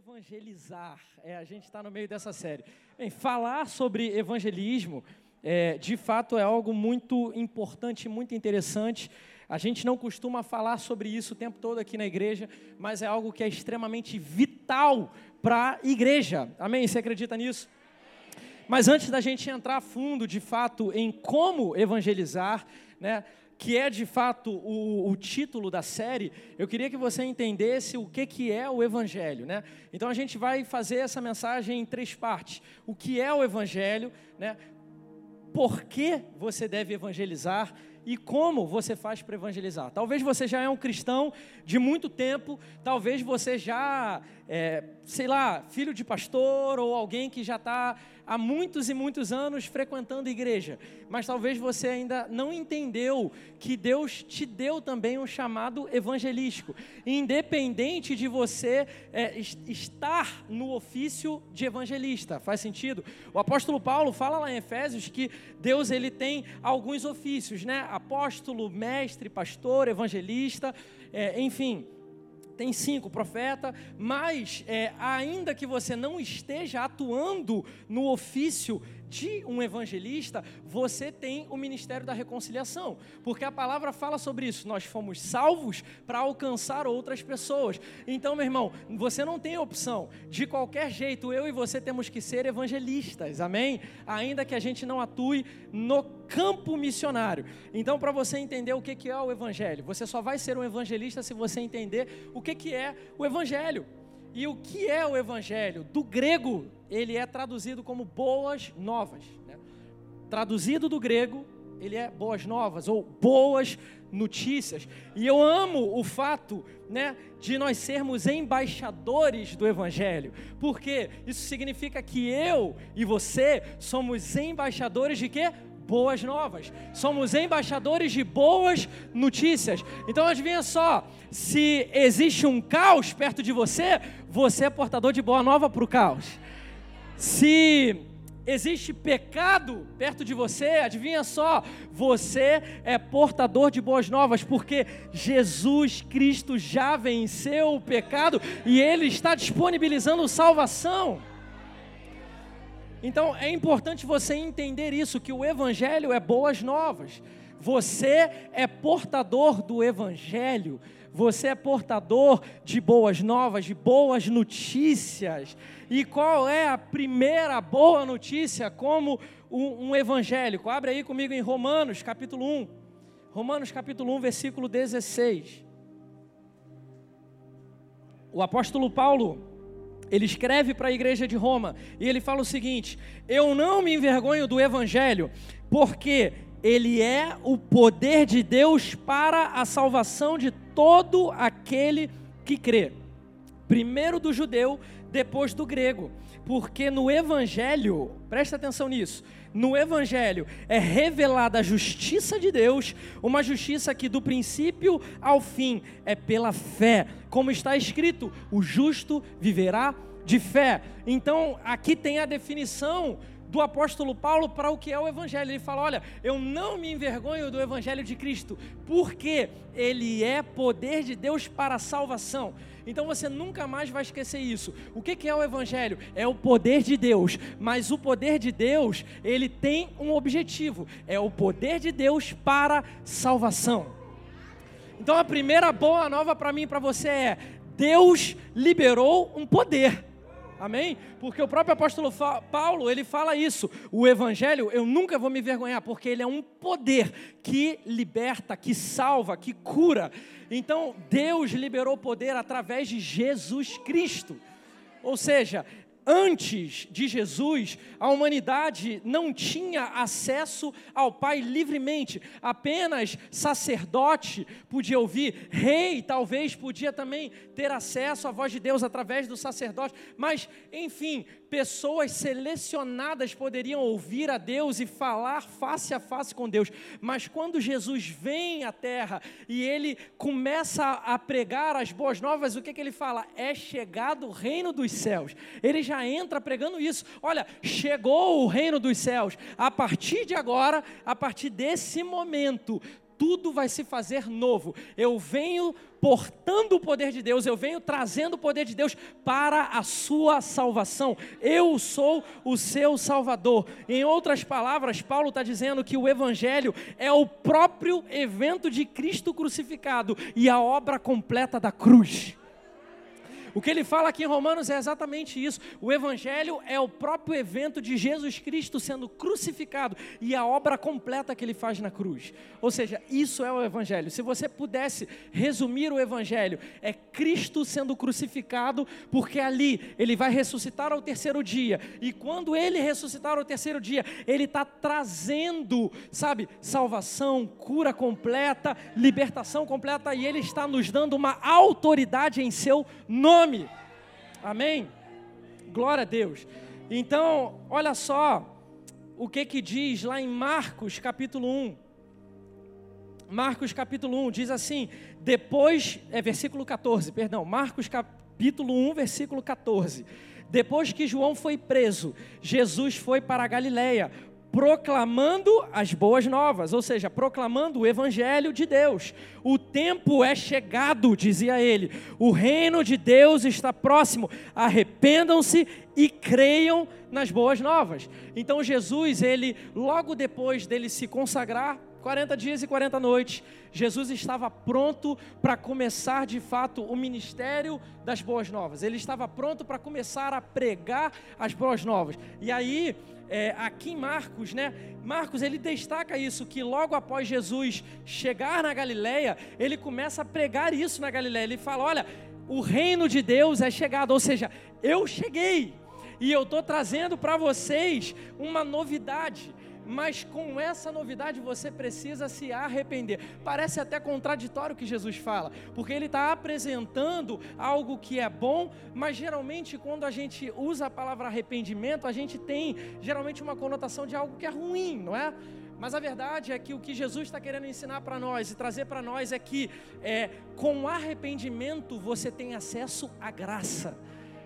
evangelizar. É, a gente está no meio dessa série. Bem, falar sobre evangelismo, é, de fato, é algo muito importante, muito interessante. A gente não costuma falar sobre isso o tempo todo aqui na igreja, mas é algo que é extremamente vital para a igreja. Amém? Você acredita nisso? Mas antes da gente entrar a fundo, de fato, em como evangelizar, né? Que é de fato o, o, título da série, eu queria que você entendesse o que, que é o Evangelho. Né? Então a gente vai fazer essa mensagem em três partes. O que é o Evangelho, né? por que você deve evangelizar e como você faz para evangelizar. Talvez você já é um cristão de muito tempo, talvez você já, é, sei lá, filho de pastor ou alguém que já está há muitos e muitos anos frequentando igreja, mas talvez você ainda não entendeu que Deus te deu também um chamado evangelístico, independente de você é, estar no ofício de evangelista. Faz sentido? O apóstolo Paulo fala lá em Efésios que Deus ele tem alguns ofícios, né? Apóstolo, mestre, pastor, evangelista, é, enfim tem cinco, profeta, mas é, ainda que você não esteja atuando no ofício de um evangelista, você tem o ministério da reconciliação, porque a palavra fala sobre isso. Nós fomos salvos para alcançar outras pessoas. Então, meu irmão, você não tem opção. De qualquer jeito, eu e você temos que ser evangelistas, amém? Ainda que a gente não atue no campo missionário. Então, para você entender o que é o evangelho, você só vai ser um evangelista se você entender o que é o evangelho. E o que é o evangelho? Do grego, ele é traduzido como boas novas. Né? Traduzido do grego, ele é boas novas ou boas notícias. E eu amo o fato, né, de nós sermos embaixadores do evangelho. Porque isso significa que eu e você somos embaixadores de quê? boas novas. Somos embaixadores de boas notícias. Então adivinha só, se existe um caos perto de você, você é portador de boa nova para o caos. Se existe pecado perto de você, adivinha só, você é portador de boas novas, porque Jesus Cristo já venceu o pecado e Ele está disponibilizando salvação. Então é importante você entender isso, que o Evangelho é boas novas. Você é portador do Evangelho, você é portador de boas novas, de boas notícias. E qual é a primeira boa notícia como um, um evangélico? Abre aí comigo em Romanos, capítulo 1. Romanos, capítulo 1, versículo 16. O apóstolo Paulo, ele escreve para a igreja de Roma e ele fala o seguinte: Eu não me envergonho do evangelho, porque ele é o poder de Deus para a salvação de todo aquele que crê. Primeiro do judeu, depois do grego. Porque no evangelho, presta atenção nisso, no Evangelho é revelada a justiça de Deus, uma justiça que do princípio ao fim é pela fé, como está escrito: o justo viverá de fé. Então, aqui tem a definição do apóstolo Paulo para o que é o Evangelho. Ele fala: Olha, eu não me envergonho do Evangelho de Cristo, porque ele é poder de Deus para a salvação. Então você nunca mais vai esquecer isso. O que é o Evangelho? É o poder de Deus, mas o poder de Deus, ele tem um objetivo: é o poder de Deus para salvação. Então a primeira boa nova para mim e para você é: Deus liberou um poder. Amém? Porque o próprio apóstolo Paulo, ele fala isso. O evangelho, eu nunca vou me envergonhar, porque ele é um poder que liberta, que salva, que cura. Então, Deus liberou poder através de Jesus Cristo. Ou seja, antes de Jesus, a humanidade não tinha acesso ao Pai livremente, apenas sacerdote podia ouvir, rei talvez podia também ter acesso à voz de Deus através do sacerdote, mas enfim, pessoas selecionadas poderiam ouvir a Deus e falar face a face com Deus. Mas quando Jesus vem à terra e ele começa a pregar as boas novas, o que, que ele fala? É chegado o reino dos céus. Ele já entra pregando isso. Olha, chegou o reino dos céus. A partir de agora, a partir desse momento, tudo vai se fazer novo. Eu venho portando o poder de Deus, eu venho trazendo o poder de Deus para a sua salvação. Eu sou o seu Salvador. Em outras palavras, Paulo está dizendo que o Evangelho é o próprio evento de Cristo crucificado e a obra completa da cruz. O que ele fala aqui em Romanos é exatamente isso. O Evangelho é o próprio evento de Jesus Cristo sendo crucificado e a obra completa que ele faz na cruz. Ou seja, isso é o Evangelho. Se você pudesse resumir o Evangelho, é Cristo sendo crucificado, porque ali ele vai ressuscitar ao terceiro dia. E quando ele ressuscitar ao terceiro dia, ele está trazendo, sabe, salvação, cura completa, libertação completa, e ele está nos dando uma autoridade em seu nome nome. Amém? Glória a Deus. Então, olha só o que que diz lá em Marcos capítulo 1. Marcos capítulo 1 diz assim: depois, é versículo 14, perdão, Marcos capítulo 1, versículo 14. Depois que João foi preso, Jesus foi para a Galileia, proclamando as boas novas, ou seja, proclamando o evangelho de Deus. O tempo é chegado, dizia ele. O reino de Deus está próximo. Arrependam-se e creiam nas boas novas. Então Jesus, ele logo depois dele se consagrar, 40 dias e 40 noites, Jesus estava pronto para começar de fato o ministério das boas novas. Ele estava pronto para começar a pregar as boas novas. E aí, é, aqui em Marcos, né? Marcos ele destaca isso que logo após Jesus chegar na Galileia, ele começa a pregar isso na Galileia. Ele fala: olha, o reino de Deus é chegado, ou seja, eu cheguei e eu estou trazendo para vocês uma novidade mas com essa novidade você precisa se arrepender. Parece até contraditório o que Jesus fala, porque ele está apresentando algo que é bom, mas geralmente quando a gente usa a palavra arrependimento, a gente tem geralmente uma conotação de algo que é ruim, não é? Mas a verdade é que o que Jesus está querendo ensinar para nós e trazer para nós é que é, com arrependimento você tem acesso à graça.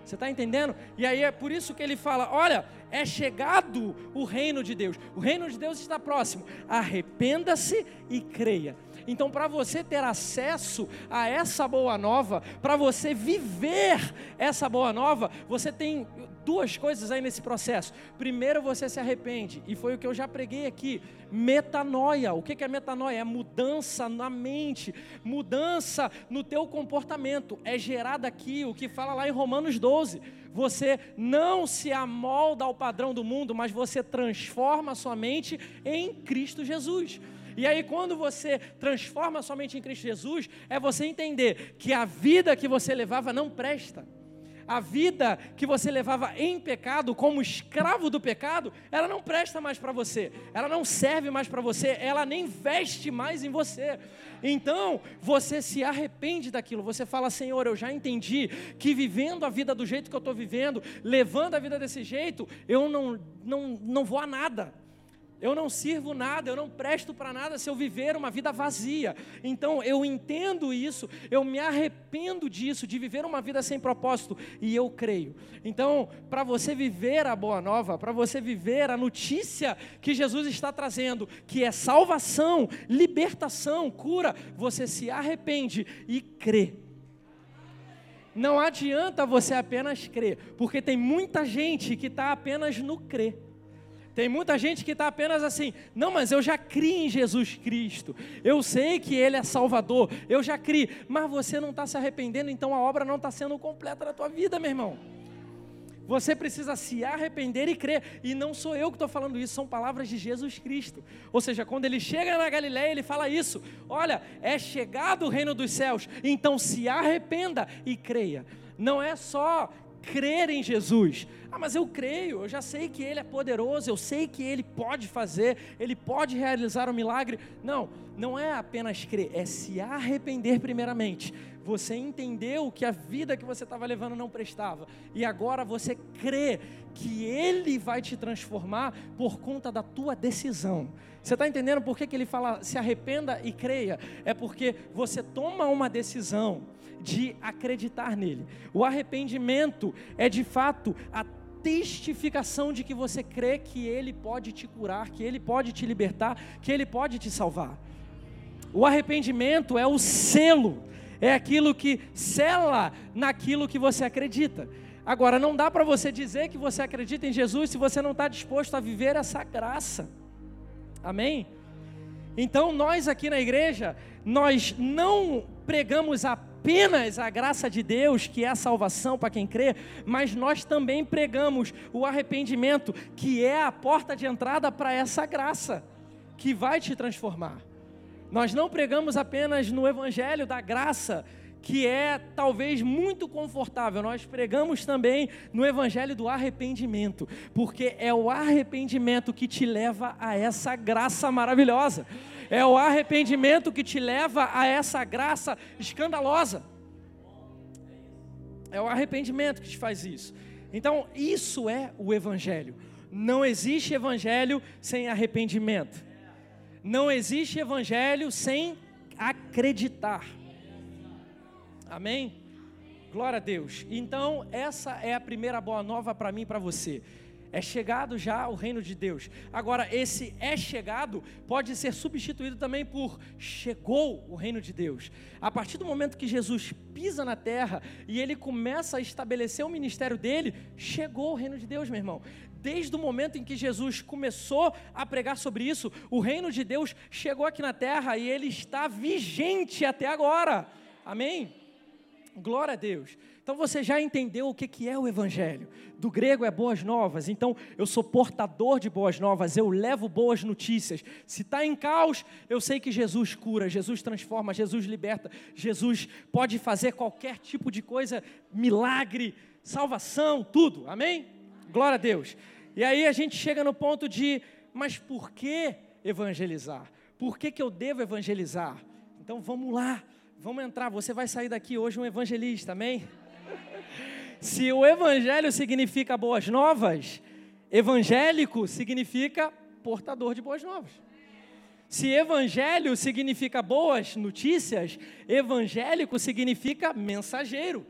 Você está entendendo? E aí é por isso que ele fala: olha, é chegado o reino de Deus. O reino de Deus está próximo. Arrependa-se e creia. Então, para você ter acesso a essa boa nova, para você viver essa boa nova, você tem duas coisas aí nesse processo. Primeiro, você se arrepende, e foi o que eu já preguei aqui: metanoia. O que é metanoia? É mudança na mente, mudança no teu comportamento. É gerado aqui o que fala lá em Romanos 12 você não se amolda ao padrão do mundo, mas você transforma a sua mente em Cristo Jesus. E aí, quando você transforma sua mente em Cristo Jesus, é você entender que a vida que você levava não presta. A vida que você levava em pecado, como escravo do pecado, ela não presta mais para você, ela não serve mais para você, ela nem veste mais em você. Então, você se arrepende daquilo, você fala: Senhor, eu já entendi que vivendo a vida do jeito que eu estou vivendo, levando a vida desse jeito, eu não, não, não vou a nada. Eu não sirvo nada, eu não presto para nada se eu viver uma vida vazia. Então eu entendo isso, eu me arrependo disso, de viver uma vida sem propósito, e eu creio. Então, para você viver a boa nova, para você viver a notícia que Jesus está trazendo, que é salvação, libertação, cura, você se arrepende e crê. Não adianta você apenas crer, porque tem muita gente que está apenas no crer. Tem muita gente que está apenas assim, não, mas eu já criei em Jesus Cristo, eu sei que Ele é Salvador, eu já criei, mas você não está se arrependendo, então a obra não está sendo completa na tua vida, meu irmão. Você precisa se arrepender e crer, e não sou eu que estou falando isso, são palavras de Jesus Cristo. Ou seja, quando ele chega na Galiléia, ele fala isso: olha, é chegado o reino dos céus, então se arrependa e creia. Não é só crer em Jesus. Ah, mas eu creio, eu já sei que Ele é poderoso, eu sei que Ele pode fazer, Ele pode realizar um milagre. Não, não é apenas crer, é se arrepender primeiramente. Você entendeu que a vida que você estava levando não prestava, e agora você crê que Ele vai te transformar por conta da tua decisão. Você está entendendo por que, que ele fala se arrependa e creia? É porque você toma uma decisão de acreditar nele. O arrependimento é de fato a testificação de que você crê que ele pode te curar, que ele pode te libertar, que ele pode te salvar. O arrependimento é o selo, é aquilo que sela naquilo que você acredita. Agora, não dá para você dizer que você acredita em Jesus se você não está disposto a viver essa graça. Amém? Então, nós aqui na igreja, nós não pregamos apenas a graça de Deus, que é a salvação para quem crê, mas nós também pregamos o arrependimento, que é a porta de entrada para essa graça, que vai te transformar. Nós não pregamos apenas no evangelho da graça, que é talvez muito confortável. Nós pregamos também no evangelho do arrependimento, porque é o arrependimento que te leva a essa graça maravilhosa. É o arrependimento que te leva a essa graça escandalosa. É o arrependimento que te faz isso. Então, isso é o evangelho. Não existe evangelho sem arrependimento. Não existe evangelho sem acreditar. Amém? Glória a Deus. Então, essa é a primeira boa nova para mim e para você. É chegado já o reino de Deus. Agora, esse é chegado pode ser substituído também por chegou o reino de Deus. A partir do momento que Jesus pisa na terra e ele começa a estabelecer o ministério dele, chegou o reino de Deus, meu irmão. Desde o momento em que Jesus começou a pregar sobre isso, o reino de Deus chegou aqui na terra e ele está vigente até agora. Amém? Glória a Deus. Então você já entendeu o que é o Evangelho. Do grego é boas novas. Então eu sou portador de boas novas, eu levo boas notícias. Se está em caos, eu sei que Jesus cura, Jesus transforma, Jesus liberta, Jesus pode fazer qualquer tipo de coisa, milagre, salvação, tudo. Amém? Glória a Deus. E aí a gente chega no ponto de, mas por que evangelizar? Por que, que eu devo evangelizar? Então vamos lá. Vamos entrar, você vai sair daqui hoje um evangelista, amém? Se o evangelho significa boas novas, evangélico significa portador de boas novas. Se evangelho significa boas notícias, evangélico significa mensageiro.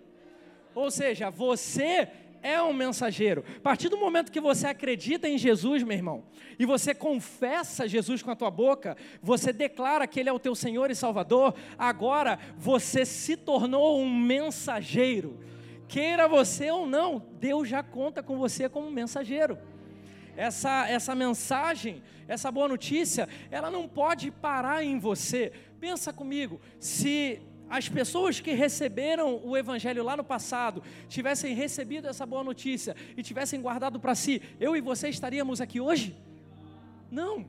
Ou seja, você é um mensageiro. A partir do momento que você acredita em Jesus, meu irmão, e você confessa Jesus com a tua boca, você declara que Ele é o teu Senhor e Salvador, agora você se tornou um mensageiro. Queira você ou não, Deus já conta com você como mensageiro. Essa, essa mensagem, essa boa notícia, ela não pode parar em você. Pensa comigo, se as pessoas que receberam o Evangelho lá no passado tivessem recebido essa boa notícia e tivessem guardado para si, eu e você estaríamos aqui hoje? Não.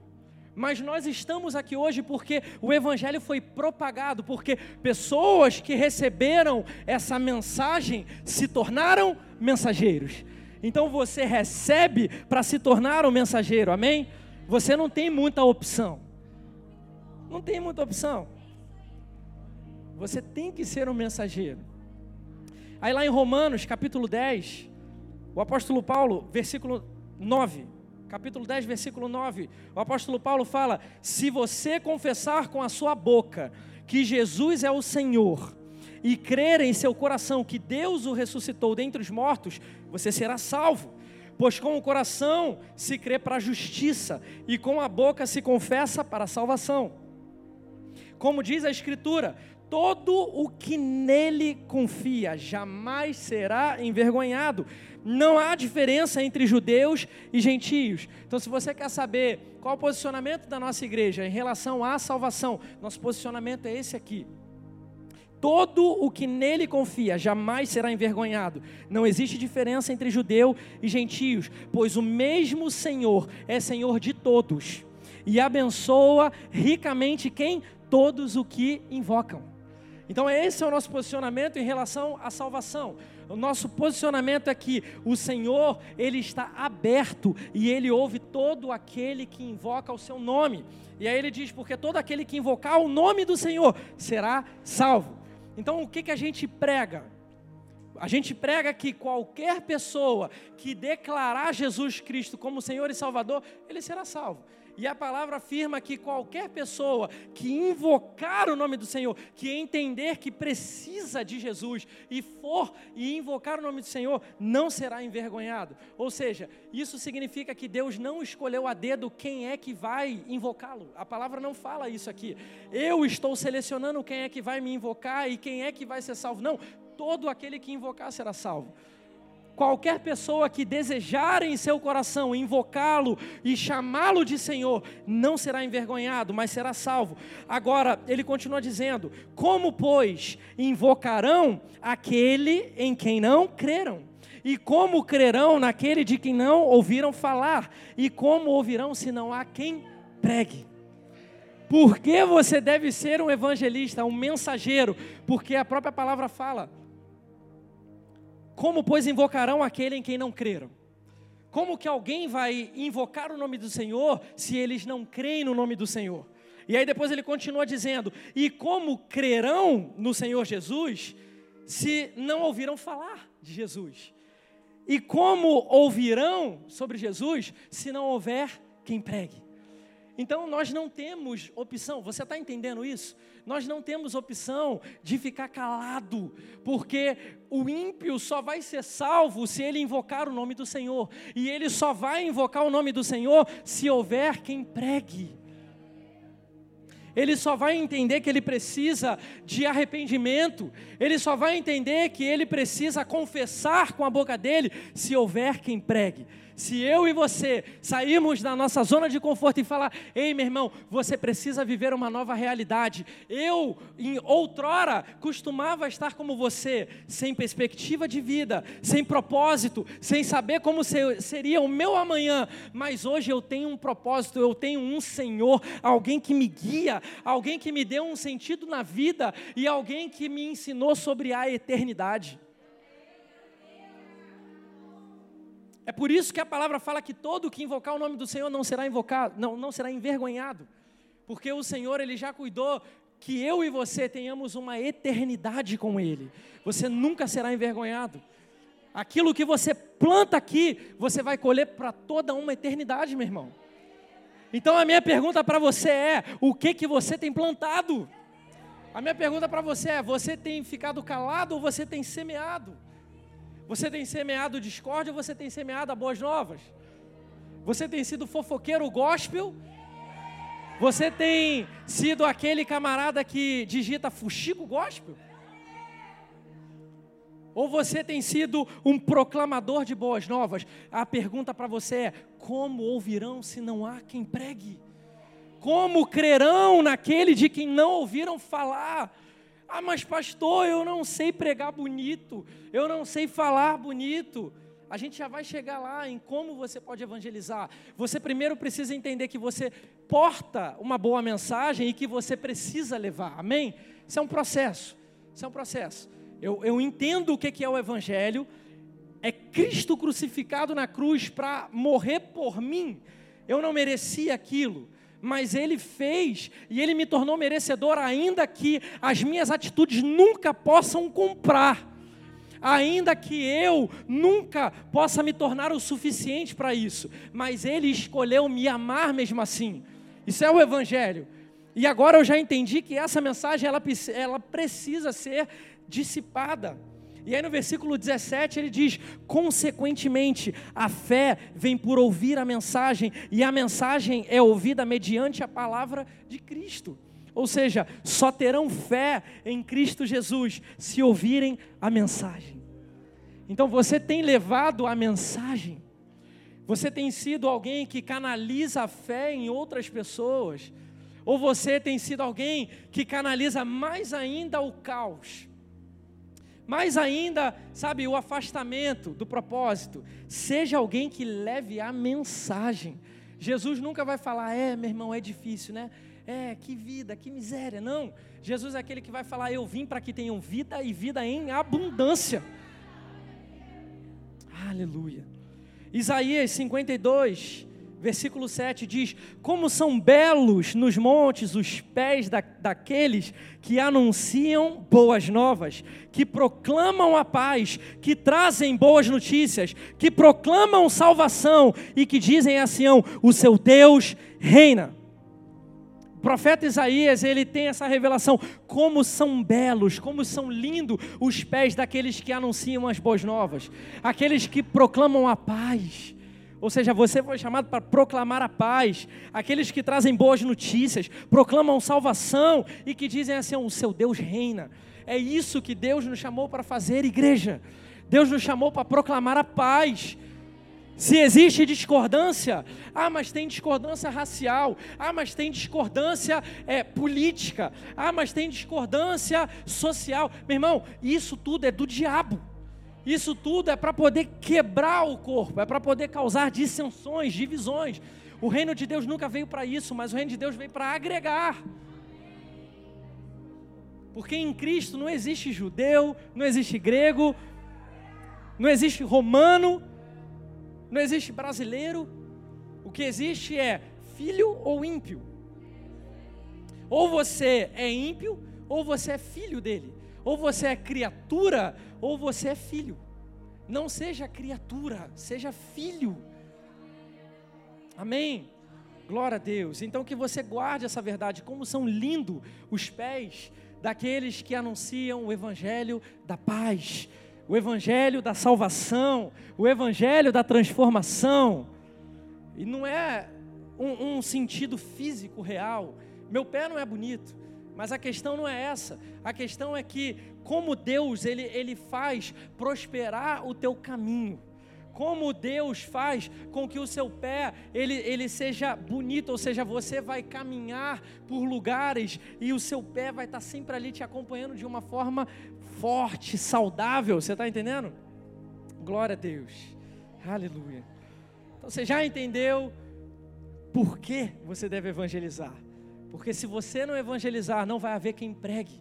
Mas nós estamos aqui hoje porque o Evangelho foi propagado, porque pessoas que receberam essa mensagem se tornaram mensageiros. Então você recebe para se tornar um mensageiro, amém? Você não tem muita opção. Não tem muita opção. Você tem que ser um mensageiro. Aí lá em Romanos, capítulo 10, o apóstolo Paulo, versículo 9, capítulo 10, versículo 9, o apóstolo Paulo fala: Se você confessar com a sua boca que Jesus é o Senhor, e crer em seu coração que Deus o ressuscitou dentre os mortos, você será salvo. Pois com o coração se crê para a justiça, e com a boca se confessa para a salvação. Como diz a Escritura: Todo o que nele confia jamais será envergonhado. Não há diferença entre judeus e gentios. Então, se você quer saber qual o posicionamento da nossa igreja em relação à salvação, nosso posicionamento é esse aqui. Todo o que nele confia jamais será envergonhado. Não existe diferença entre judeu e gentios, pois o mesmo Senhor é Senhor de todos e abençoa ricamente quem? Todos o que invocam. Então, esse é o nosso posicionamento em relação à salvação. O nosso posicionamento é que o Senhor, Ele está aberto e Ele ouve todo aquele que invoca o seu nome. E aí ele diz: porque todo aquele que invocar o nome do Senhor será salvo. Então, o que, que a gente prega? A gente prega que qualquer pessoa que declarar Jesus Cristo como Senhor e Salvador, ele será salvo. E a palavra afirma que qualquer pessoa que invocar o nome do Senhor, que entender que precisa de Jesus e for e invocar o nome do Senhor, não será envergonhado. Ou seja, isso significa que Deus não escolheu a dedo quem é que vai invocá-lo. A palavra não fala isso aqui. Eu estou selecionando quem é que vai me invocar e quem é que vai ser salvo. Não, todo aquele que invocar será salvo. Qualquer pessoa que desejar em seu coração invocá-lo e chamá-lo de Senhor, não será envergonhado, mas será salvo. Agora, ele continua dizendo: Como, pois, invocarão aquele em quem não creram? E como crerão naquele de quem não ouviram falar? E como ouvirão se não há quem pregue? Por que você deve ser um evangelista, um mensageiro? Porque a própria palavra fala: como, pois, invocarão aquele em quem não creram? Como que alguém vai invocar o nome do Senhor se eles não creem no nome do Senhor? E aí depois ele continua dizendo: E como crerão no Senhor Jesus se não ouviram falar de Jesus? E como ouvirão sobre Jesus se não houver quem pregue? Então nós não temos opção, você está entendendo isso? Nós não temos opção de ficar calado, porque o ímpio só vai ser salvo se ele invocar o nome do Senhor, e ele só vai invocar o nome do Senhor se houver quem pregue. Ele só vai entender que ele precisa de arrependimento, ele só vai entender que ele precisa confessar com a boca dele se houver quem pregue. Se eu e você sairmos da nossa zona de conforto e falar: "Ei, meu irmão, você precisa viver uma nova realidade. Eu, em outrora, costumava estar como você, sem perspectiva de vida, sem propósito, sem saber como seria o meu amanhã, mas hoje eu tenho um propósito, eu tenho um Senhor, alguém que me guia, alguém que me deu um sentido na vida e alguém que me ensinou sobre a eternidade. É por isso que a palavra fala que todo que invocar o nome do Senhor não será invocado, não, não será envergonhado. Porque o Senhor, ele já cuidou que eu e você tenhamos uma eternidade com ele. Você nunca será envergonhado. Aquilo que você planta aqui, você vai colher para toda uma eternidade, meu irmão. Então a minha pergunta para você é: o que que você tem plantado? A minha pergunta para você é: você tem ficado calado ou você tem semeado? Você tem semeado discórdia ou você tem semeado boas novas? Você tem sido fofoqueiro gospel? Você tem sido aquele camarada que digita fuxico gospel? Ou você tem sido um proclamador de boas novas? A pergunta para você é: como ouvirão se não há quem pregue? Como crerão naquele de quem não ouviram falar? Ah, mas pastor, eu não sei pregar bonito, eu não sei falar bonito. A gente já vai chegar lá em como você pode evangelizar. Você primeiro precisa entender que você porta uma boa mensagem e que você precisa levar. Amém? Isso é um processo. Isso é um processo. Eu, eu entendo o que é o evangelho. É Cristo crucificado na cruz para morrer por mim. Eu não merecia aquilo mas Ele fez e Ele me tornou merecedor, ainda que as minhas atitudes nunca possam comprar, ainda que eu nunca possa me tornar o suficiente para isso, mas Ele escolheu me amar mesmo assim. Isso é o Evangelho. E agora eu já entendi que essa mensagem ela, ela precisa ser dissipada. E aí no versículo 17 ele diz: consequentemente, a fé vem por ouvir a mensagem, e a mensagem é ouvida mediante a palavra de Cristo. Ou seja, só terão fé em Cristo Jesus se ouvirem a mensagem. Então você tem levado a mensagem, você tem sido alguém que canaliza a fé em outras pessoas, ou você tem sido alguém que canaliza mais ainda o caos mais ainda, sabe, o afastamento do propósito. Seja alguém que leve a mensagem. Jesus nunca vai falar, é, meu irmão, é difícil, né? É, que vida, que miséria. Não. Jesus é aquele que vai falar, eu vim para que tenham vida e vida em abundância. Aleluia. Isaías 52, versículo 7 diz: Como são belos nos montes os pés da, daqueles que anunciam boas novas, que proclamam a paz, que trazem boas notícias, que proclamam salvação e que dizem a Sião: O seu Deus reina. O profeta Isaías, ele tem essa revelação, como são belos, como são lindos os pés daqueles que anunciam as boas novas, aqueles que proclamam a paz. Ou seja, você foi chamado para proclamar a paz. Aqueles que trazem boas notícias, proclamam salvação e que dizem assim: o seu Deus reina. É isso que Deus nos chamou para fazer, igreja. Deus nos chamou para proclamar a paz. Se existe discordância, ah, mas tem discordância racial, ah, mas tem discordância é, política, ah, mas tem discordância social. Meu irmão, isso tudo é do diabo. Isso tudo é para poder quebrar o corpo, é para poder causar dissensões, divisões. O reino de Deus nunca veio para isso, mas o reino de Deus veio para agregar. Porque em Cristo não existe judeu, não existe grego, não existe romano, não existe brasileiro. O que existe é filho ou ímpio. Ou você é ímpio, ou você é filho dele. Ou você é criatura, ou você é filho. Não seja criatura, seja filho. Amém? Glória a Deus. Então que você guarde essa verdade, como são lindos os pés daqueles que anunciam o evangelho da paz, o evangelho da salvação, o evangelho da transformação. E não é um, um sentido físico real. Meu pé não é bonito, mas a questão não é essa. A questão é que como Deus ele, ele faz prosperar o teu caminho. Como Deus faz com que o seu pé ele, ele seja bonito, ou seja, você vai caminhar por lugares e o seu pé vai estar sempre ali te acompanhando de uma forma forte, saudável. Você está entendendo? Glória a Deus. Aleluia. Então você já entendeu por que você deve evangelizar? Porque se você não evangelizar, não vai haver quem pregue.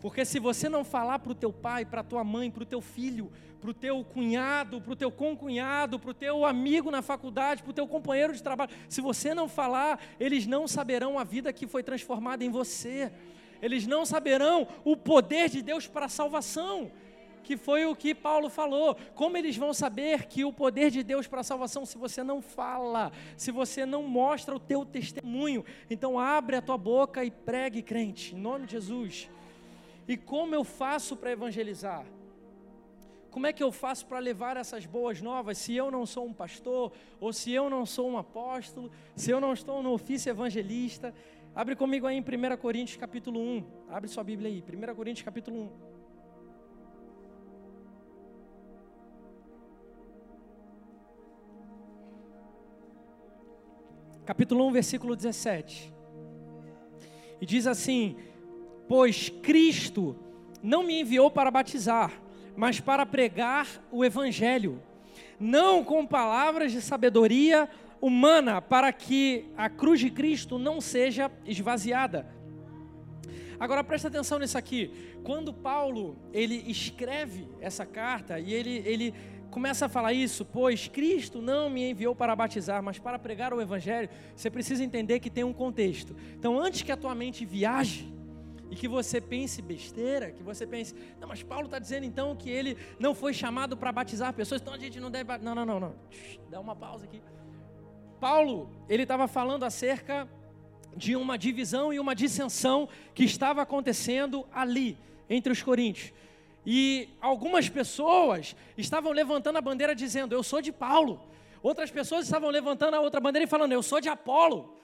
Porque se você não falar para o teu pai, para a tua mãe, para o teu filho, para o teu cunhado, para o teu concunhado, para o teu amigo na faculdade, para o teu companheiro de trabalho, se você não falar, eles não saberão a vida que foi transformada em você. Eles não saberão o poder de Deus para a salvação que foi o que Paulo falou. Como eles vão saber que o poder de Deus para a salvação se você não fala, se você não mostra o teu testemunho? Então abre a tua boca e pregue, crente, em nome de Jesus. E como eu faço para evangelizar? Como é que eu faço para levar essas boas novas se eu não sou um pastor, ou se eu não sou um apóstolo, se eu não estou no ofício evangelista? Abre comigo aí em 1 Coríntios capítulo 1. Abre sua Bíblia aí, 1 Coríntios capítulo 1. Capítulo 1, versículo 17. E diz assim: Pois Cristo não me enviou para batizar, mas para pregar o Evangelho, não com palavras de sabedoria humana, para que a cruz de Cristo não seja esvaziada. Agora presta atenção nisso aqui. Quando Paulo ele escreve essa carta e ele, ele começa a falar isso, pois Cristo não me enviou para batizar, mas para pregar o Evangelho, você precisa entender que tem um contexto. Então, antes que a tua mente viaje e que você pense besteira, que você pense, não, mas Paulo está dizendo então que ele não foi chamado para batizar pessoas, então a gente não deve. Não, não, não, não. Dá uma pausa aqui. Paulo, ele estava falando acerca de uma divisão e uma dissensão que estava acontecendo ali, entre os coríntios. E algumas pessoas estavam levantando a bandeira dizendo: Eu sou de Paulo. Outras pessoas estavam levantando a outra bandeira e falando: Eu sou de Apolo.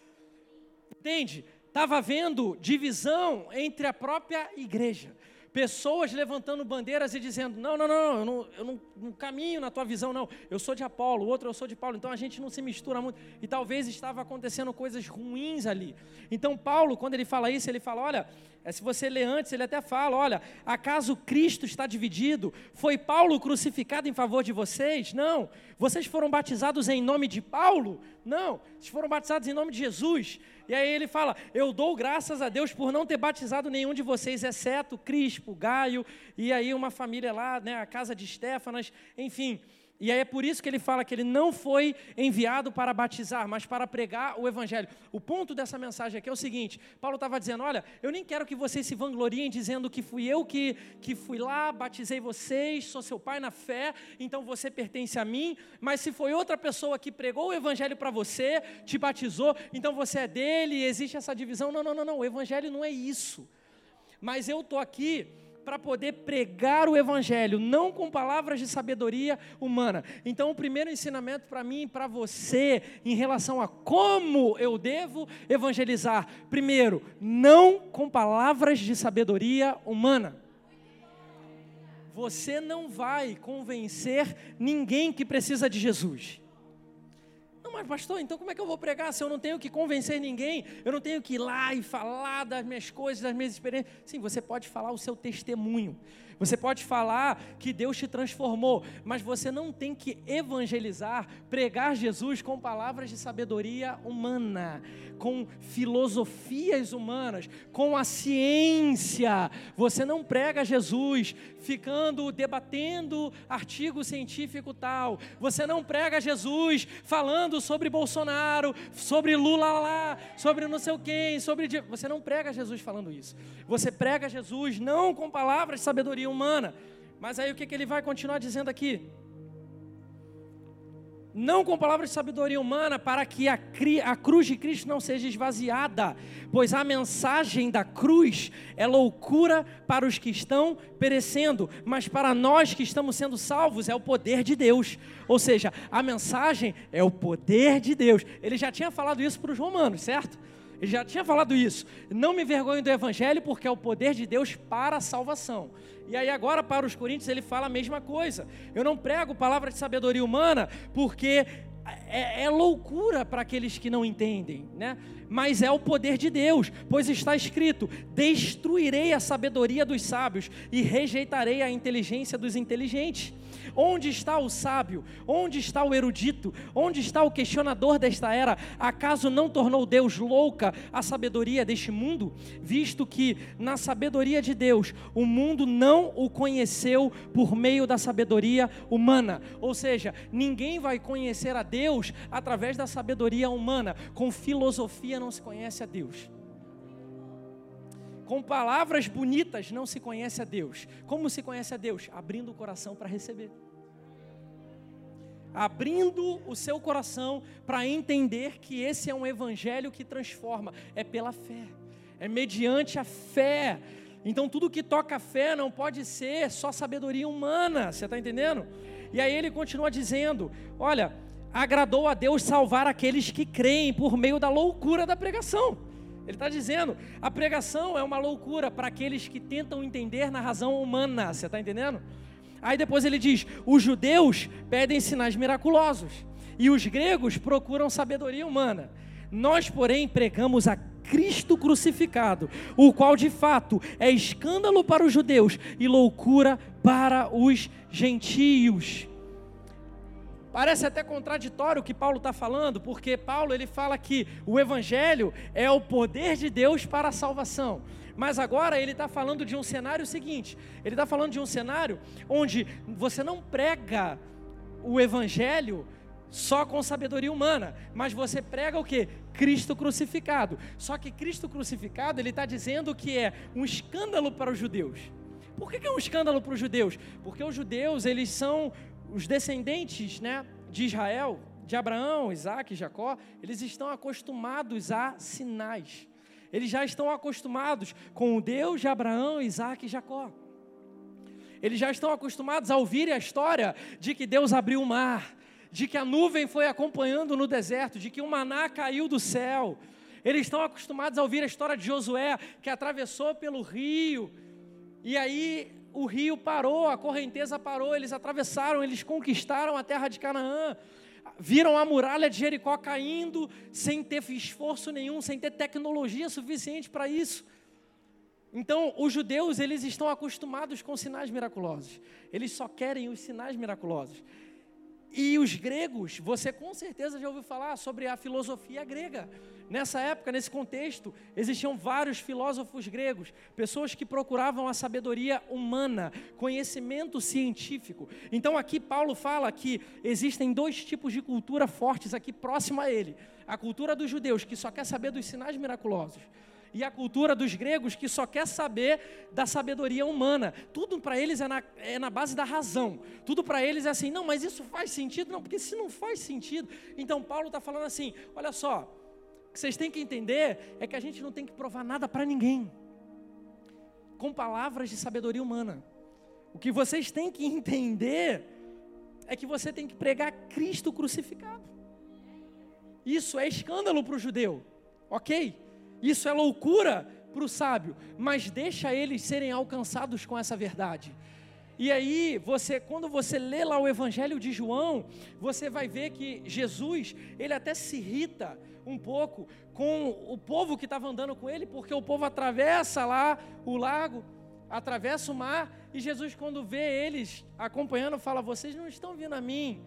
Entende? Estava havendo divisão entre a própria igreja pessoas levantando bandeiras e dizendo: não, não, não, eu não, eu não, não caminho na tua visão, não. Eu sou de Apolo, o outro eu sou de Paulo. Então a gente não se mistura muito. E talvez estava acontecendo coisas ruins ali. Então Paulo, quando ele fala isso, ele fala: olha, é, se você lê antes, ele até fala: olha, acaso Cristo está dividido? Foi Paulo crucificado em favor de vocês? Não. Vocês foram batizados em nome de Paulo? Não. Vocês foram batizados em nome de Jesus. E aí ele fala: Eu dou graças a Deus por não ter batizado nenhum de vocês, exceto Crispo, Gaio, e aí uma família lá, né, a casa de Stefanas, enfim. E aí é por isso que ele fala que ele não foi enviado para batizar, mas para pregar o evangelho. O ponto dessa mensagem aqui é o seguinte: Paulo estava dizendo, olha, eu nem quero que vocês se vangloriem dizendo que fui eu que, que fui lá, batizei vocês, sou seu pai na fé, então você pertence a mim, mas se foi outra pessoa que pregou o evangelho para você, te batizou, então você é dele, existe essa divisão. Não, não, não, não, o evangelho não é isso. Mas eu estou aqui para poder pregar o Evangelho, não com palavras de sabedoria humana. Então, o primeiro ensinamento para mim e para você, em relação a como eu devo evangelizar, primeiro, não com palavras de sabedoria humana. Você não vai convencer ninguém que precisa de Jesus mas pastor, então como é que eu vou pregar se eu não tenho que convencer ninguém? Eu não tenho que ir lá e falar das minhas coisas, das minhas experiências. Sim, você pode falar o seu testemunho. Você pode falar que Deus te transformou, mas você não tem que evangelizar, pregar Jesus com palavras de sabedoria humana, com filosofias humanas, com a ciência. Você não prega Jesus ficando debatendo artigo científico tal. Você não prega Jesus falando sobre Bolsonaro, sobre Lula lá, sobre não sei quem, sobre você não prega Jesus falando isso. Você prega Jesus não com palavras de sabedoria humana. Mas aí o que, que ele vai continuar dizendo aqui? Não com palavras de sabedoria humana, para que a, a, cruz de Cristo não seja esvaziada, pois a mensagem da cruz é loucura para os que estão perecendo, mas para nós que estamos sendo salvos é o poder de Deus. Ou seja, a mensagem é o poder de Deus. Ele já tinha falado isso para os romanos, certo? Já tinha falado isso. Não me envergonhe do evangelho, porque é o poder de Deus para a salvação. E aí agora para os coríntios ele fala a mesma coisa. Eu não prego palavra de sabedoria humana, porque é, é, loucura para aqueles que não entendem, né? Mas é o poder de Deus, pois está escrito: destruirei a sabedoria dos sábios e rejeitarei a inteligência dos inteligentes. Onde está o sábio? Onde está o erudito? Onde está o questionador desta era? Acaso não tornou Deus louca a sabedoria deste mundo? Visto que na sabedoria de Deus o mundo não o conheceu por meio da sabedoria humana. Ou seja, ninguém vai conhecer a Deus através da sabedoria humana. Com filosofia não se conhece a Deus. Com palavras bonitas não se conhece a Deus. Como se conhece a Deus? Abrindo o coração para receber. Abrindo o seu coração para entender que esse é um evangelho que transforma. É pela fé. É mediante a fé. Então tudo que toca a fé não pode ser só sabedoria humana. Você está entendendo? E aí ele continua dizendo: Olha, agradou a Deus salvar aqueles que creem por meio da loucura da pregação. Ele está dizendo, a pregação é uma loucura para aqueles que tentam entender na razão humana, você está entendendo? Aí depois ele diz: os judeus pedem sinais miraculosos e os gregos procuram sabedoria humana. Nós, porém, pregamos a Cristo crucificado, o qual de fato é escândalo para os judeus e loucura para os gentios. Parece até contraditório o que Paulo está falando, porque Paulo ele fala que o Evangelho é o poder de Deus para a salvação. Mas agora ele está falando de um cenário seguinte: ele está falando de um cenário onde você não prega o Evangelho só com sabedoria humana, mas você prega o que? Cristo crucificado. Só que Cristo crucificado, ele está dizendo que é um escândalo para os judeus. Por que, é um escândalo para os judeus? Porque os judeus, eles são os descendentes né, de Israel, de Abraão, Isaac e Jacó, eles estão acostumados a sinais. Eles já estão acostumados com o Deus de Abraão, Isaac e Jacó. Eles já estão acostumados a ouvir a história de que Deus abriu o mar, de que a nuvem foi acompanhando no deserto, de que o maná caiu do céu. Eles estão acostumados a ouvir a história de Josué, que atravessou pelo rio, e aí o rio parou, a correnteza parou, eles atravessaram, eles conquistaram a terra de Canaã, viram a muralha de Jericó caindo, sem ter esforço nenhum, sem ter tecnologia suficiente para isso. Então, os judeus, eles estão acostumados com sinais miraculosos. Eles só querem os sinais miraculosos. E os gregos, você com certeza já ouviu falar sobre a filosofia grega. Nessa época, nesse contexto, existiam vários filósofos gregos, pessoas que procuravam a sabedoria humana, conhecimento científico. Então, aqui Paulo fala que existem dois tipos de cultura fortes aqui próximo a ele: a cultura dos judeus, que só quer saber dos sinais miraculosos e a cultura dos gregos que só quer saber da sabedoria humana. Tudo para eles é na, é na base da razão. Tudo para eles é assim, não, mas isso faz sentido? Não, porque se não faz sentido. Então Paulo está falando assim: olha só, o que vocês têm que entender é que a gente não tem que provar nada para ninguém com palavras de sabedoria humana. O que vocês têm que entender é que você tem que pregar Cristo crucificado. Isso é escândalo para o judeu, ok? Isso é loucura para o sábio, mas deixa eles serem alcançados com essa verdade. E aí, você, quando você lê lá o Evangelho de João, você vai ver que Jesus, ele até se irrita um pouco com o povo que estava andando com ele, porque o povo atravessa lá o lago, atravessa o mar, e Jesus, quando vê eles acompanhando, fala: Vocês não estão vindo a mim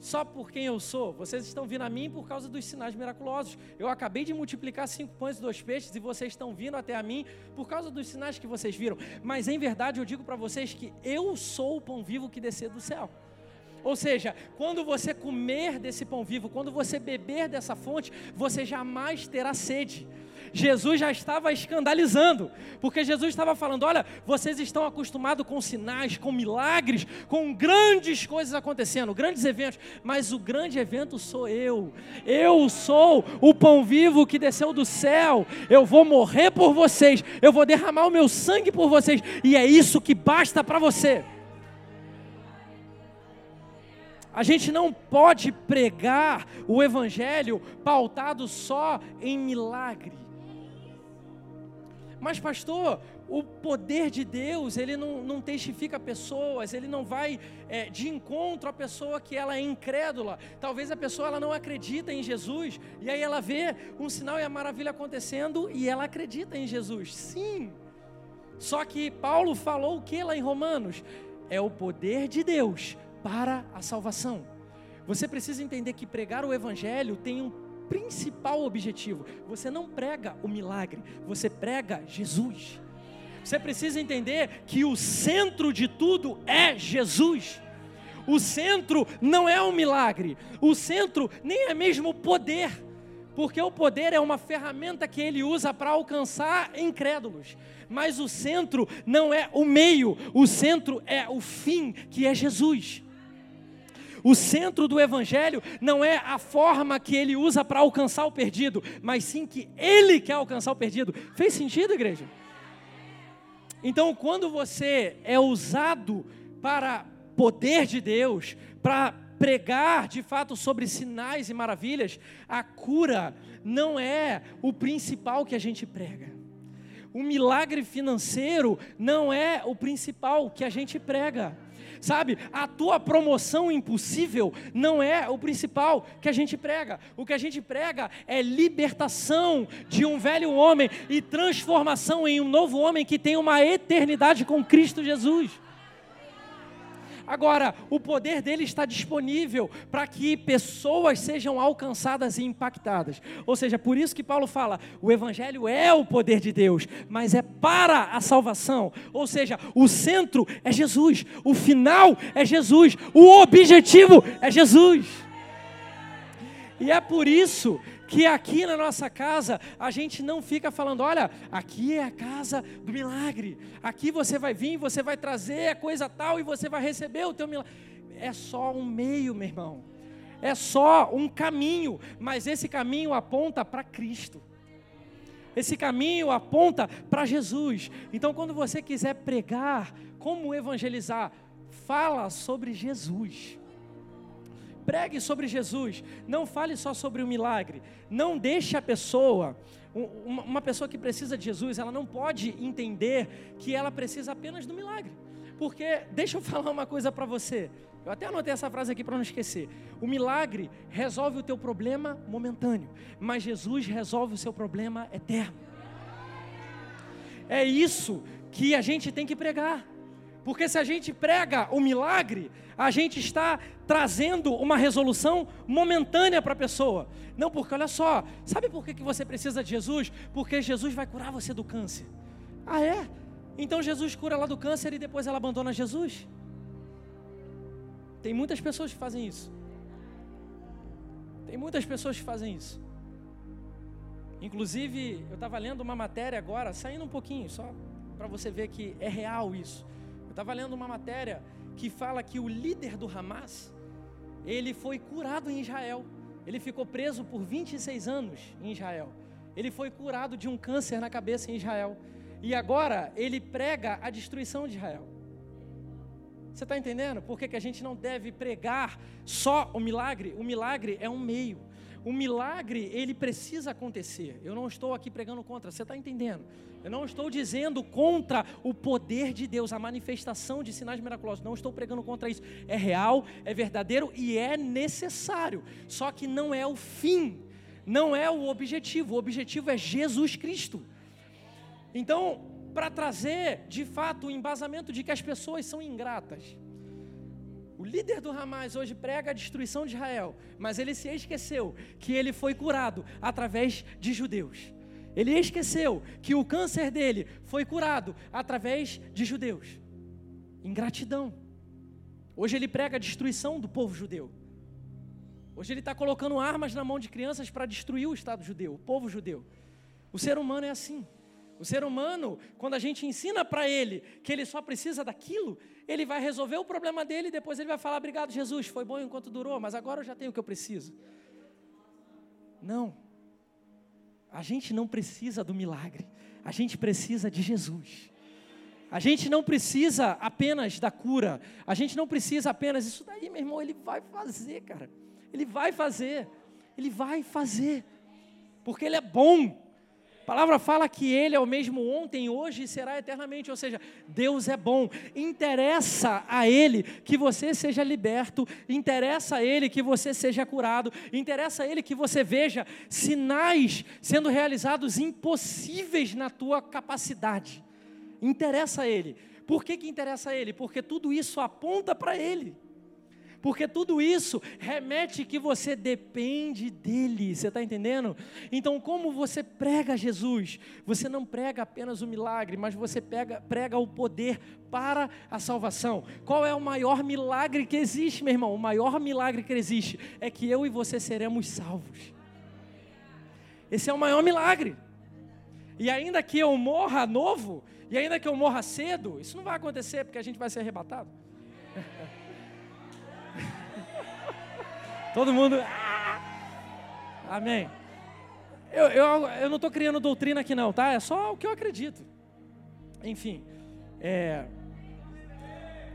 só por quem eu sou. Vocês estão vindo a mim por causa dos sinais miraculosos. Eu acabei de multiplicar cinco pães e dois peixes e vocês estão vindo até a mim por causa dos sinais que vocês viram. Mas em verdade eu digo para vocês que eu sou o pão vivo que desceu do céu. Ou seja, quando você comer desse pão vivo, quando você beber dessa fonte, você jamais terá sede. Jesus já estava escandalizando, porque Jesus estava falando: olha, vocês estão acostumados com sinais, com milagres, com grandes coisas acontecendo, grandes eventos, mas o grande evento sou eu. Eu sou o pão vivo que desceu do céu. Eu vou morrer por vocês, eu vou derramar o meu sangue por vocês, e é isso que basta para você. A gente não pode pregar o Evangelho pautado só em milagre. Mas, pastor, o poder de Deus, ele não, não testifica pessoas, ele não vai é, de encontro à pessoa que ela é incrédula. Talvez a pessoa ela não acredita em Jesus, e aí ela vê um sinal e a maravilha acontecendo e ela acredita em Jesus. Sim. Só que Paulo falou o que lá em Romanos? É o poder de Deus para a salvação. Você precisa entender que pregar o evangelho tem um principal objetivo. Você não prega o milagre, você prega Jesus. Você precisa entender que o centro de tudo é Jesus. O centro não é o milagre, o centro nem é mesmo o poder, porque o poder é uma ferramenta que ele usa para alcançar incrédulos. Mas o centro não é o meio, o centro é o fim, que é Jesus. O centro do Evangelho não é a forma que ele usa para alcançar o perdido, mas sim que ele quer alcançar o perdido. Fez sentido, igreja? Então, quando você é usado para poder de Deus, para pregar de fato sobre sinais e maravilhas, a cura não é o principal que a gente prega. O milagre financeiro não é o principal que a gente prega sabe? A tua promoção impossível não é o principal que a gente prega. O que a gente prega é libertação de um velho homem e transformação em um novo homem que tem uma eternidade com Cristo Jesus. Agora, o poder dele está disponível para que pessoas sejam alcançadas e impactadas. Ou seja, por isso que Paulo fala: o evangelho é o poder de Deus, mas é para a salvação. Ou seja, o centro é Jesus, o final é Jesus, o objetivo é Jesus. E é por isso que aqui na nossa casa a gente não fica falando, olha, aqui é a casa do milagre. Aqui você vai vir, você vai trazer a coisa tal e você vai receber o teu milagre. É só um meio, meu irmão. É só um caminho, mas esse caminho aponta para Cristo. Esse caminho aponta para Jesus. Então, quando você quiser pregar, como evangelizar, fala sobre Jesus. Pregue sobre Jesus. Não fale só sobre o milagre. Não deixe a pessoa, uma pessoa que precisa de Jesus, ela não pode entender que ela precisa apenas do milagre. Porque, deixa eu falar uma coisa para você. Eu até anotei essa frase aqui para não esquecer. O milagre resolve o teu problema momentâneo, mas Jesus resolve o seu problema eterno. É isso que a gente tem que pregar. Porque se a gente prega o milagre, a gente está trazendo uma resolução momentânea para a pessoa. Não, porque olha só, sabe por que, que você precisa de Jesus? Porque Jesus vai curar você do câncer. Ah, é? Então Jesus cura ela do câncer e depois ela abandona Jesus? Tem muitas pessoas que fazem isso. Tem muitas pessoas que fazem isso. Inclusive, eu estava lendo uma matéria agora, saindo um pouquinho, só para você ver que é real isso. Eu estava lendo uma matéria que fala que o líder do Hamas, ele foi curado em Israel. Ele ficou preso por 26 anos em Israel. Ele foi curado de um câncer na cabeça em Israel. E agora ele prega a destruição de Israel. Você está entendendo? Por que, que a gente não deve pregar só o milagre? O milagre é um meio. O milagre, ele precisa acontecer. Eu não estou aqui pregando contra, você está entendendo? Eu não estou dizendo contra o poder de Deus, a manifestação de sinais miraculosos. Não estou pregando contra isso. É real, é verdadeiro e é necessário. Só que não é o fim, não é o objetivo. O objetivo é Jesus Cristo. Então, para trazer de fato o embasamento de que as pessoas são ingratas. O líder do Hamas hoje prega a destruição de Israel, mas ele se esqueceu que ele foi curado através de judeus. Ele esqueceu que o câncer dele foi curado através de judeus. Ingratidão. Hoje ele prega a destruição do povo judeu. Hoje ele está colocando armas na mão de crianças para destruir o Estado judeu, o povo judeu. O ser humano é assim. O ser humano, quando a gente ensina para ele que ele só precisa daquilo, ele vai resolver o problema dele e depois ele vai falar: Obrigado, Jesus, foi bom enquanto durou, mas agora eu já tenho o que eu preciso. Não. A gente não precisa do milagre, a gente precisa de Jesus. A gente não precisa apenas da cura, a gente não precisa apenas isso daí, meu irmão, ele vai fazer, cara. Ele vai fazer, ele vai fazer, porque ele é bom. Palavra fala que Ele é o mesmo ontem, hoje e será eternamente. Ou seja, Deus é bom. Interessa a Ele que você seja liberto, interessa a Ele que você seja curado, interessa a Ele que você veja sinais sendo realizados impossíveis na tua capacidade. Interessa a Ele. Por que, que interessa a Ele? Porque tudo isso aponta para Ele porque tudo isso remete que você depende dele, você está entendendo? Então, como você prega Jesus? Você não prega apenas o milagre, mas você pega, prega o poder para a salvação. Qual é o maior milagre que existe, meu irmão? O maior milagre que existe é que eu e você seremos salvos. Esse é o maior milagre. E ainda que eu morra novo, e ainda que eu morra cedo, isso não vai acontecer porque a gente vai ser arrebatado. Todo mundo. Ah! Amém. Eu, eu, eu não estou criando doutrina aqui, não, tá? É só o que eu acredito. Enfim. É,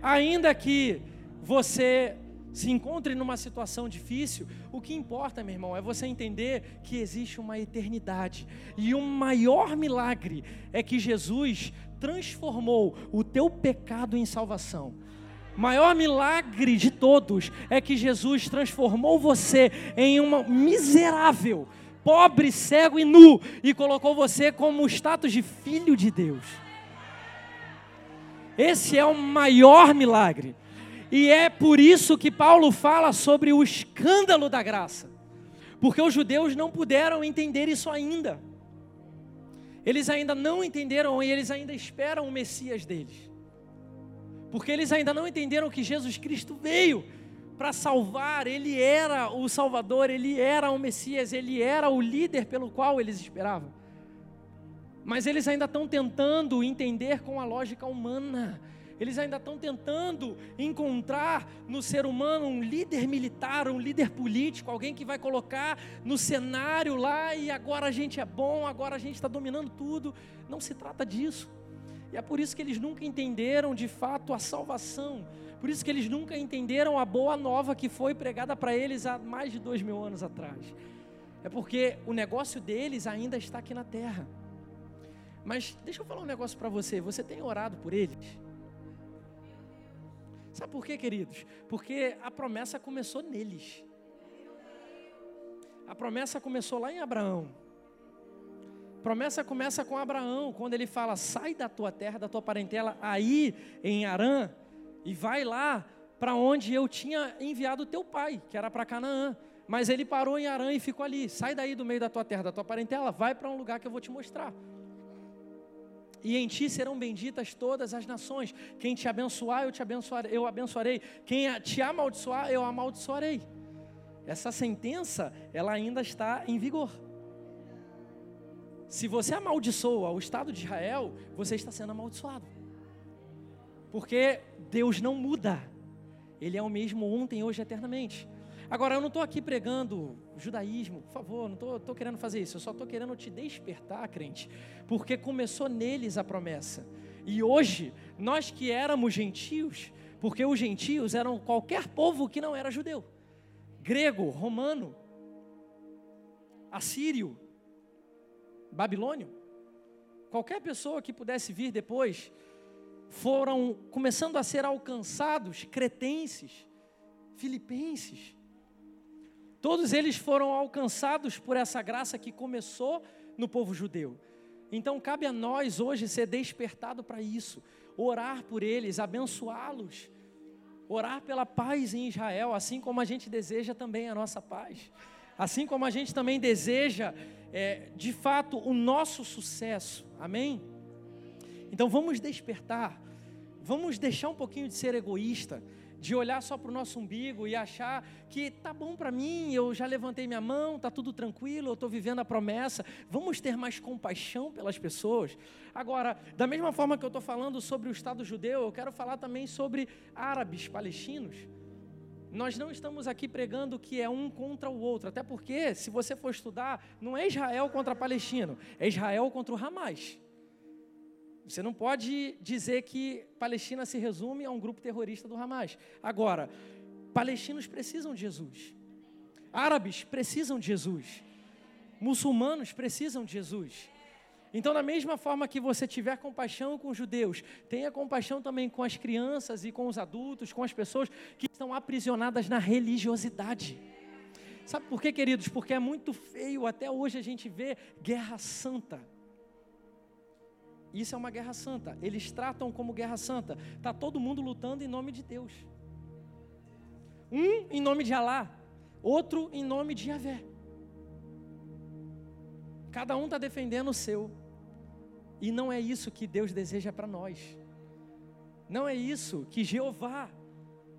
ainda que você se encontre numa situação difícil, o que importa, meu irmão, é você entender que existe uma eternidade. E o maior milagre é que Jesus transformou o teu pecado em salvação maior milagre de todos é que Jesus transformou você em uma miserável, pobre, cego e nu e colocou você como o status de filho de Deus. Esse é o maior milagre. E é por isso que Paulo fala sobre o escândalo da graça. Porque os judeus não puderam entender isso ainda. Eles ainda não entenderam e eles ainda esperam o Messias deles porque eles ainda não entenderam que Jesus Cristo veio para salvar, ele era o Salvador, ele era o Messias, ele era o líder pelo qual eles esperavam. Mas eles ainda estão tentando entender com a lógica humana. Eles ainda estão tentando encontrar no ser humano um líder militar, um líder político, alguém que vai colocar no cenário lá e agora a gente é bom, agora a gente está dominando tudo. Não se trata disso. E é por isso que eles nunca entenderam de fato a salvação. Por isso que eles nunca entenderam a boa nova que foi pregada para eles há mais de dois mil anos atrás. É porque o negócio deles ainda está aqui na terra. Mas deixa eu falar um negócio para você. Você tem orado por eles? Sabe por quê, queridos? Porque a promessa começou neles. A promessa começou lá em Abraão. Promessa começa com Abraão, quando ele fala: sai da tua terra, da tua parentela, aí em Arã, e vai lá para onde eu tinha enviado teu pai, que era para Canaã. Mas ele parou em Arã e ficou ali. Sai daí do meio da tua terra, da tua parentela, vai para um lugar que eu vou te mostrar. E em ti serão benditas todas as nações. Quem te abençoar, eu te abençoarei, eu abençoarei. Quem te amaldiçoar, eu amaldiçoarei. Essa sentença, ela ainda está em vigor. Se você amaldiçoa o Estado de Israel, você está sendo amaldiçoado. Porque Deus não muda. Ele é o mesmo ontem, hoje, eternamente. Agora, eu não estou aqui pregando judaísmo, por favor, não estou querendo fazer isso. Eu só estou querendo te despertar, crente, porque começou neles a promessa. E hoje, nós que éramos gentios, porque os gentios eram qualquer povo que não era judeu grego, romano, assírio, babilônio, qualquer pessoa que pudesse vir depois, foram começando a ser alcançados, cretenses, filipenses. Todos eles foram alcançados por essa graça que começou no povo judeu. Então cabe a nós hoje ser despertado para isso, orar por eles, abençoá-los, orar pela paz em Israel, assim como a gente deseja também a nossa paz, assim como a gente também deseja, é, de fato, o nosso sucesso, amém? Então vamos despertar, vamos deixar um pouquinho de ser egoísta, de olhar só para o nosso umbigo e achar que tá bom para mim, eu já levantei minha mão, tá tudo tranquilo, eu estou vivendo a promessa. Vamos ter mais compaixão pelas pessoas. Agora, da mesma forma que eu estou falando sobre o Estado judeu, eu quero falar também sobre árabes palestinos. Nós não estamos aqui pregando que é um contra o outro, até porque, se você for estudar, não é Israel contra Palestino, é Israel contra o Hamas. Você não pode dizer que Palestina se resume a um grupo terrorista do Hamas. Agora, palestinos precisam de Jesus. Árabes precisam de Jesus. Muçulmanos precisam de Jesus. Então, da mesma forma que você tiver compaixão com os judeus, tenha compaixão também com as crianças e com os adultos, com as pessoas que estão aprisionadas na religiosidade. Sabe por quê, queridos? Porque é muito feio até hoje a gente ver guerra santa. Isso é uma guerra santa. Eles tratam como guerra santa. Está todo mundo lutando em nome de Deus. Um em nome de Alá, outro em nome de Yahvé. Cada um está defendendo o seu. E não é isso que Deus deseja para nós. Não é isso que Jeová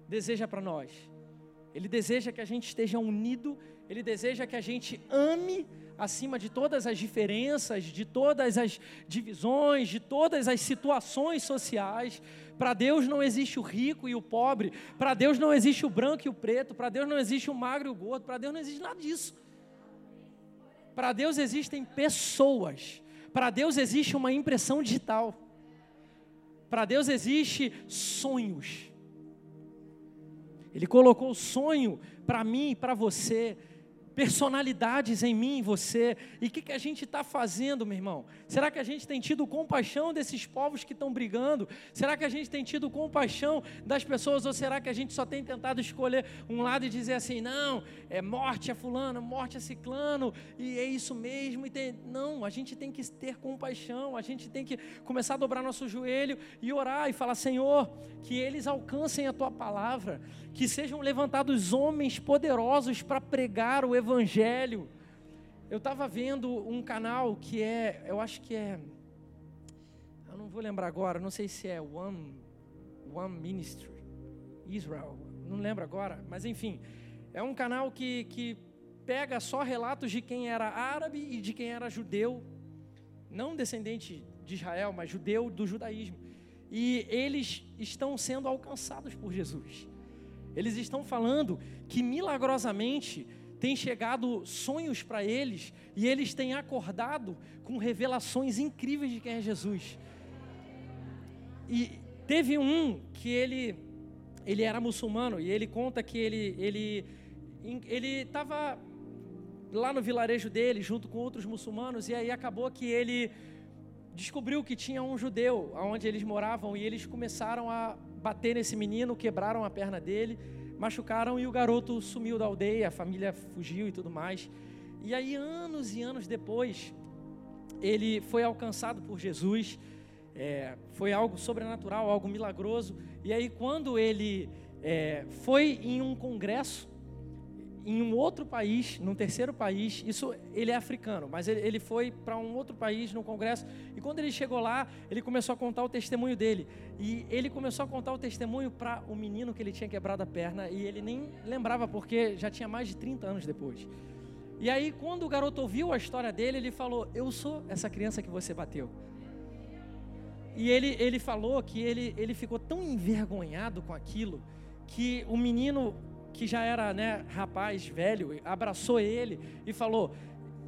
deseja para nós. Ele deseja que a gente esteja unido, ele deseja que a gente ame acima de todas as diferenças, de todas as divisões, de todas as situações sociais. Para Deus não existe o rico e o pobre, para Deus não existe o branco e o preto, para Deus não existe o magro e o gordo, para Deus não existe nada disso. Para Deus existem pessoas, para Deus existe uma impressão digital, para Deus existe sonhos. Ele colocou sonho para mim e para você personalidades em mim e você. E o que, que a gente está fazendo, meu irmão? Será que a gente tem tido compaixão desses povos que estão brigando? Será que a gente tem tido compaixão das pessoas? Ou será que a gente só tem tentado escolher um lado e dizer assim: não, é morte a fulano, morte a ciclano, e é isso mesmo? E tem... Não, a gente tem que ter compaixão, a gente tem que começar a dobrar nosso joelho e orar e falar: Senhor, que eles alcancem a tua palavra, que sejam levantados homens poderosos para pregar o Evangelho. Eu estava vendo um canal que é, eu acho que é, eu não vou lembrar agora, não sei se é One, One Ministry, Israel, não lembro agora, mas enfim, é um canal que, que pega só relatos de quem era árabe e de quem era judeu, não descendente de Israel, mas judeu do judaísmo. E eles estão sendo alcançados por Jesus. Eles estão falando que milagrosamente tem chegado sonhos para eles e eles têm acordado com revelações incríveis de quem é Jesus. E teve um que ele ele era muçulmano e ele conta que ele ele ele estava lá no vilarejo dele junto com outros muçulmanos e aí acabou que ele descobriu que tinha um judeu aonde eles moravam e eles começaram a bater nesse menino, quebraram a perna dele, machucaram e o garoto sumiu da aldeia, a família fugiu e tudo mais. E aí, anos e anos depois, ele foi alcançado por Jesus, é, foi algo sobrenatural, algo milagroso. E aí, quando ele é, foi em um congresso, em um outro país, num terceiro país, isso ele é africano, mas ele, ele foi para um outro país no congresso, e quando ele chegou lá, ele começou a contar o testemunho dele. E ele começou a contar o testemunho para o menino que ele tinha quebrado a perna, e ele nem lembrava, porque já tinha mais de 30 anos depois. E aí, quando o garoto ouviu a história dele, ele falou: Eu sou essa criança que você bateu. E ele, ele falou que ele, ele ficou tão envergonhado com aquilo que o menino que já era né, rapaz velho, abraçou ele e falou: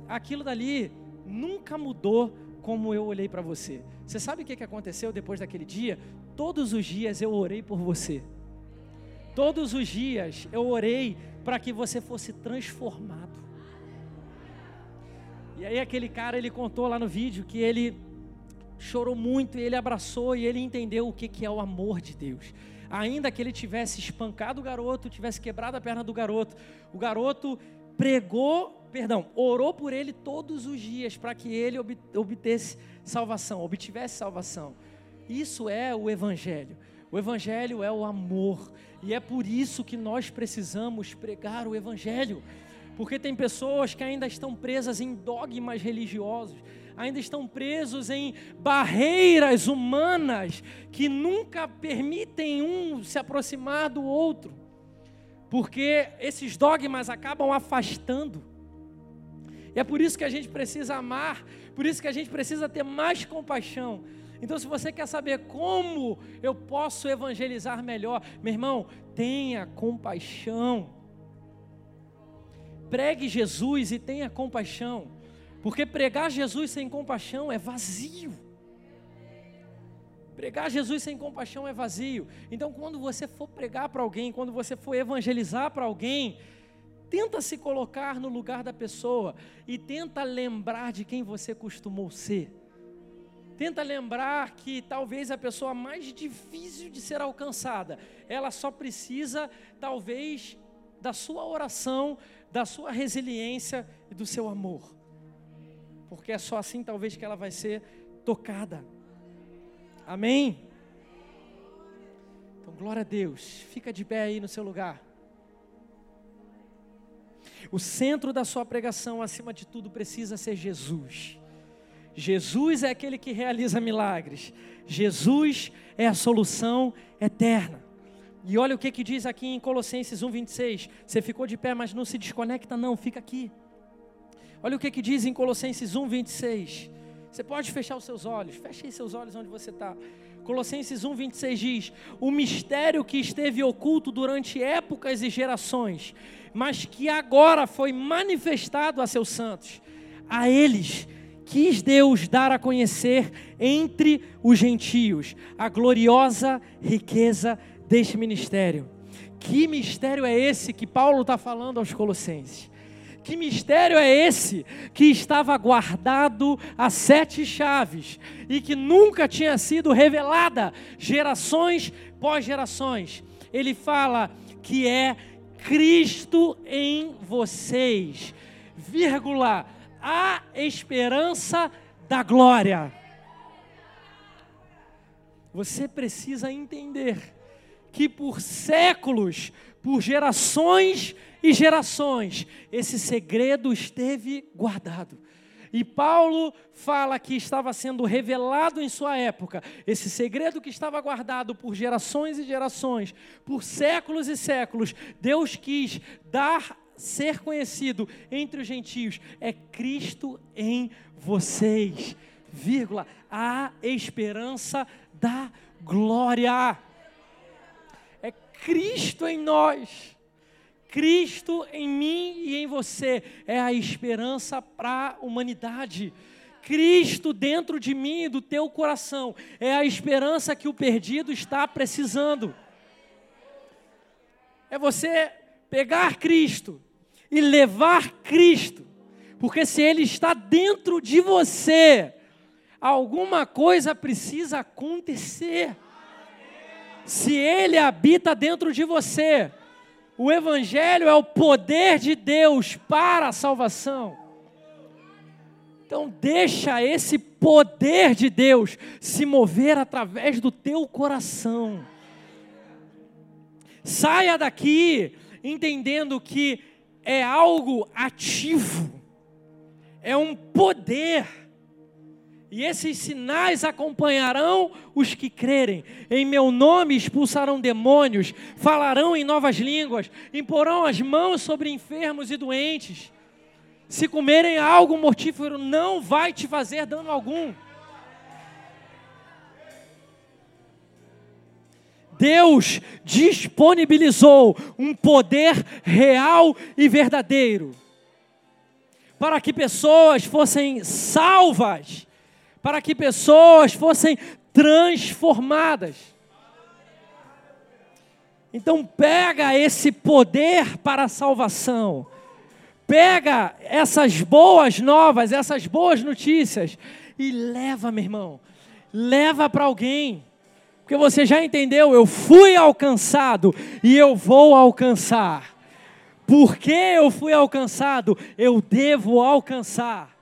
aquilo dali nunca mudou como eu olhei para você. Você sabe o que aconteceu depois daquele dia? Todos os dias eu orei por você. Todos os dias eu orei para que você fosse transformado. E aí aquele cara ele contou lá no vídeo que ele chorou muito e ele abraçou e ele entendeu o que, que é o amor de Deus ainda que ele tivesse espancado o garoto, tivesse quebrado a perna do garoto, o garoto pregou, perdão, orou por ele todos os dias para que ele obtesse salvação, obtivesse salvação. Isso é o evangelho. O evangelho é o amor, e é por isso que nós precisamos pregar o evangelho. Porque tem pessoas que ainda estão presas em dogmas religiosos, ainda estão presos em barreiras humanas que nunca permitem um se aproximar do outro, porque esses dogmas acabam afastando. E é por isso que a gente precisa amar, por isso que a gente precisa ter mais compaixão. Então, se você quer saber como eu posso evangelizar melhor, meu irmão, tenha compaixão. Pregue Jesus e tenha compaixão. Porque pregar Jesus sem compaixão é vazio. Pregar Jesus sem compaixão é vazio. Então, quando você for pregar para alguém, quando você for evangelizar para alguém, tenta se colocar no lugar da pessoa e tenta lembrar de quem você costumou ser. Tenta lembrar que talvez a pessoa mais difícil de ser alcançada, ela só precisa, talvez, da sua oração, da sua resiliência e do seu amor porque é só assim talvez que ela vai ser tocada. Amém? Então, glória a Deus. Fica de pé aí no seu lugar. O centro da sua pregação, acima de tudo, precisa ser Jesus. Jesus é aquele que realiza milagres. Jesus é a solução eterna. E olha o que, que diz aqui em Colossenses 1,26. Você ficou de pé, mas não se desconecta, não, fica aqui. Olha o que, que diz em Colossenses 1, 26. Você pode fechar os seus olhos, feche aí seus olhos onde você está. Colossenses 1, 26 diz: O mistério que esteve oculto durante épocas e gerações, mas que agora foi manifestado a seus santos. A eles quis Deus dar a conhecer entre os gentios a gloriosa riqueza deste ministério. Que mistério é esse que Paulo está falando aos Colossenses? Que mistério é esse que estava guardado a sete chaves e que nunca tinha sido revelada gerações pós gerações? Ele fala que é Cristo em vocês, vírgula, a esperança da glória. Você precisa entender que por séculos, por gerações e gerações, esse segredo esteve guardado. E Paulo fala que estava sendo revelado em sua época, esse segredo que estava guardado por gerações e gerações, por séculos e séculos, Deus quis dar ser conhecido entre os gentios, é Cristo em vocês, vírgula, a esperança da glória. Cristo em nós. Cristo em mim e em você é a esperança para a humanidade. Cristo dentro de mim e do teu coração é a esperança que o perdido está precisando. É você pegar Cristo e levar Cristo, porque se Ele está dentro de você, alguma coisa precisa acontecer. Se Ele habita dentro de você, o Evangelho é o poder de Deus para a salvação. Então deixa esse poder de Deus se mover através do teu coração. Saia daqui entendendo que é algo ativo, é um poder. E esses sinais acompanharão os que crerem. Em meu nome expulsarão demônios, falarão em novas línguas, imporão as mãos sobre enfermos e doentes. Se comerem algo mortífero, não vai te fazer dano algum. Deus disponibilizou um poder real e verdadeiro para que pessoas fossem salvas, para que pessoas fossem transformadas. Então pega esse poder para a salvação. Pega essas boas novas, essas boas notícias e leva, meu irmão. Leva para alguém. Porque você já entendeu, eu fui alcançado e eu vou alcançar. Porque eu fui alcançado, eu devo alcançar.